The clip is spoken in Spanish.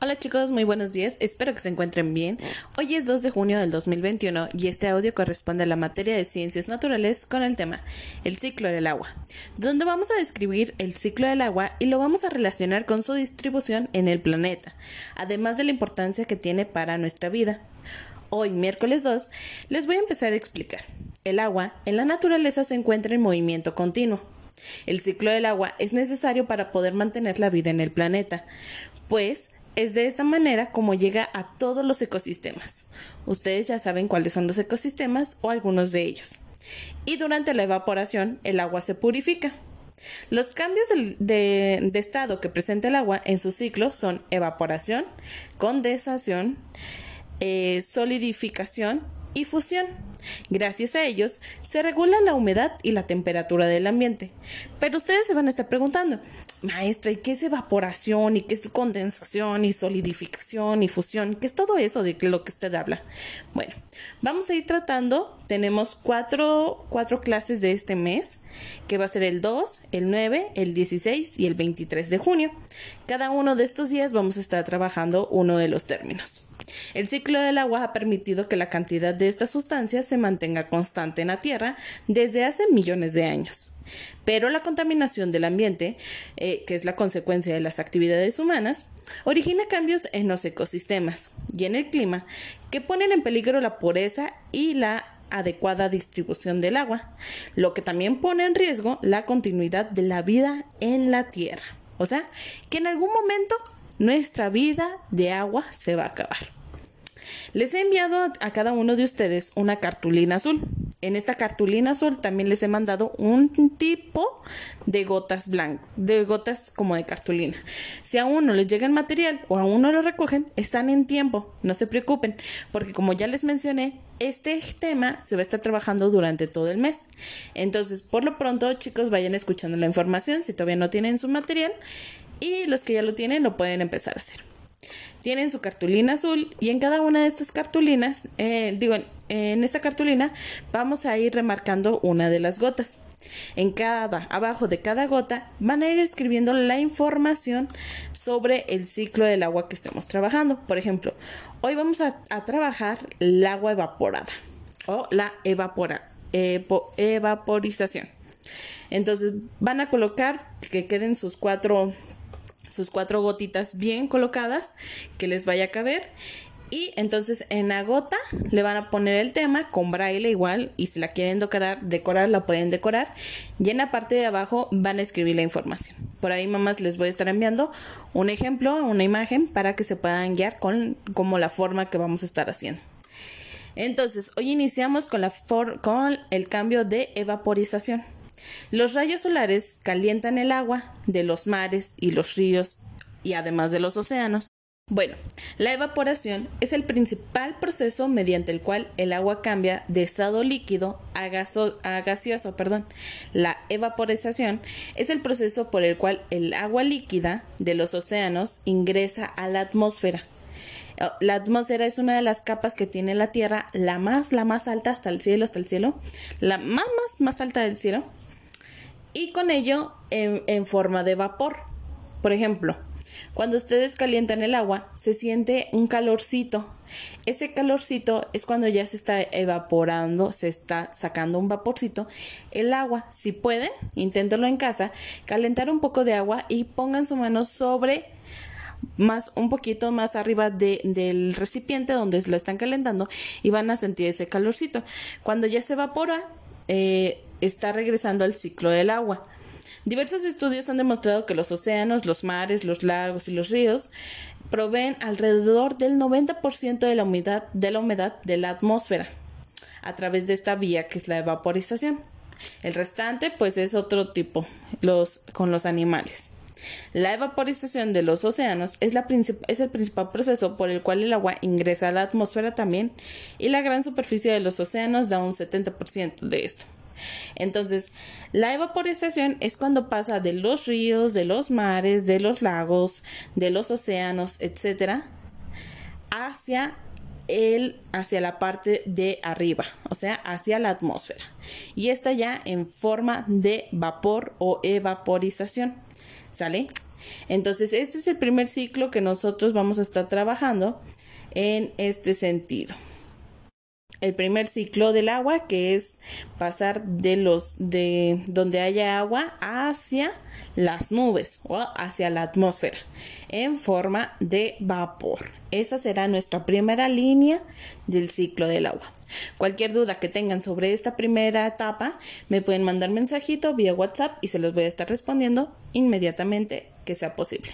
Hola chicos, muy buenos días, espero que se encuentren bien. Hoy es 2 de junio del 2021 y este audio corresponde a la materia de ciencias naturales con el tema el ciclo del agua, donde vamos a describir el ciclo del agua y lo vamos a relacionar con su distribución en el planeta, además de la importancia que tiene para nuestra vida. Hoy, miércoles 2, les voy a empezar a explicar. El agua en la naturaleza se encuentra en movimiento continuo. El ciclo del agua es necesario para poder mantener la vida en el planeta, pues es de esta manera como llega a todos los ecosistemas. Ustedes ya saben cuáles son los ecosistemas o algunos de ellos. Y durante la evaporación el agua se purifica. Los cambios de, estado que presenta el agua en su ciclo son evaporación, condensación, eh, solidificación y fusión. Gracias a ellos se regula la humedad y la temperatura del ambiente. Pero ustedes se van a estar preguntando, maestra, ¿y qué es evaporación? ¿Y qué es condensación? ¿Y solidificación? ¿Y fusión? ¿Qué es todo eso de lo que usted habla? Bueno, vamos a ir tratando. Tenemos cuatro, cuatro clases de este mes, que va a ser el 2, el 9, el 16 y el 23 de junio. Cada uno de estos días vamos a estar trabajando uno de los términos. El ciclo del agua ha permitido que la cantidad de esta sustancia se mantenga constante en la Tierra desde hace millones de años. Pero la contaminación del ambiente, eh, que es la consecuencia de las actividades humanas, origina cambios en los ecosistemas y en el clima que ponen en peligro la pureza y la adecuada distribución del agua, lo que también pone en riesgo la continuidad de la vida en la Tierra. O sea, que en algún momento nuestra vida de agua se va a acabar. Les he enviado a cada uno de ustedes una cartulina azul. En esta cartulina azul también les he mandado un tipo de gotas blancas, de gotas como de cartulina. Si aún no les llega el material o aún no lo recogen, están en tiempo, no se preocupen, porque como ya les mencioné, este tema se va a estar trabajando durante todo el mes. Entonces, por lo pronto, chicos, vayan escuchando la información si todavía no tienen su material y los que ya lo tienen lo pueden empezar a hacer tienen su cartulina azul y en cada una de estas cartulinas, eh, digo, en esta cartulina vamos a ir remarcando una de las gotas. En cada, abajo de cada gota, van a ir escribiendo la información sobre el ciclo del agua que estemos trabajando. Por ejemplo, hoy vamos a, trabajar el agua evaporada o la evapora, evaporización. Entonces van a colocar que queden sus cuatro sus cuatro gotitas bien colocadas que les vaya a caber y entonces en la gota le van a poner el tema con braille igual y si la quieren decorar, decorar la pueden decorar y en la parte de abajo van a escribir la información. Por ahí mamás les voy a estar enviando un ejemplo, una imagen para que se puedan guiar con la forma que vamos a estar haciendo. Entonces, hoy iniciamos con, la con el cambio de evaporización. Los rayos solares calientan el agua de los mares y los ríos y además de los océanos. Bueno, la evaporación es el principal proceso mediante el cual el agua cambia de estado líquido a, gaseoso. Perdón. La evaporización es el proceso por el cual el agua líquida de los océanos ingresa a la atmósfera. La atmósfera es una de las capas que tiene la Tierra, la más, la más alta hasta el cielo, hasta el cielo, la más, más, más alta del cielo, y con ello en, forma de vapor. Por ejemplo, cuando ustedes calientan el agua, se siente un calorcito. Ese calorcito es cuando ya se está evaporando, se está sacando un vaporcito. El agua, si pueden, inténtenlo en casa, calentar un poco de agua y pongan su mano sobre más un poquito más arriba del recipiente donde lo están calentando y van a sentir ese calorcito. Cuando ya se evapora, eh, está regresando al ciclo del agua. Diversos estudios han demostrado que los océanos, los mares, los lagos y los ríos proveen alrededor del 90% de la humedad de la humedad de la atmósfera a través de esta vía que es la evaporización. El restante pues es otro tipo, los con los animales. La evaporización de los océanos es, el principal proceso por el cual el agua ingresa a la atmósfera también y la gran superficie de los océanos da un 70% de esto. Entonces, la evaporización es cuando pasa de los ríos, de los mares, de los lagos, de los océanos, etcétera, hacia el hacia la parte de arriba, o sea, hacia la atmósfera. Y está ya en forma de vapor o evaporización. ¿Sale? Entonces, este es el primer ciclo que nosotros vamos a estar trabajando en este sentido el primer ciclo del agua, que es pasar de los de donde haya agua hacia las nubes o hacia la atmósfera en forma de vapor. Esa será nuestra primera línea del ciclo del agua. Cualquier duda que tengan sobre esta primera etapa, me pueden mandar mensajito vía WhatsApp y se los voy a estar respondiendo inmediatamente que sea posible.